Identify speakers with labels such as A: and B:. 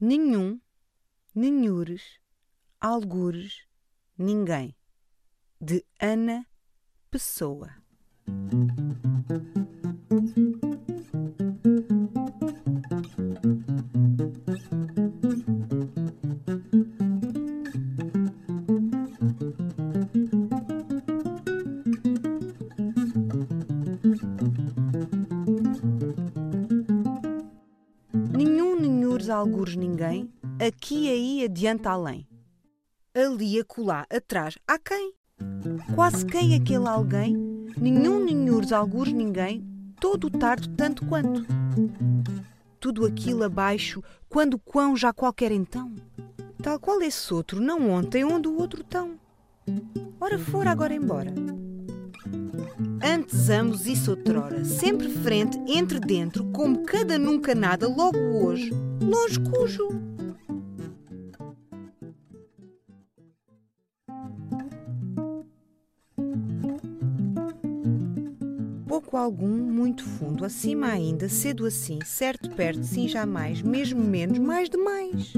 A: nenhum, nenhures, algures, ninguém. De Ana Pessoa. Nenhum, nenhures, algures, ninguém, aqui, aí, adiante, além. Ali, acolá, atrás, há quem? Quase quem aquele alguém? Nenhum, nenhures, algures, ninguém, todo o tarde, tanto quanto. Tudo aquilo abaixo, quando quão já qualquer então? Tal qual esse outro, não ontem, onde o outro tão. Ora fora, agora embora. Antes ambos isso outrora, sempre frente, entre dentro, como cada nunca nada, logo hoje, longe cujo. Pouco algum, muito fundo, acima ainda, cedo assim, certo perto, sim jamais, mesmo menos, mais demais.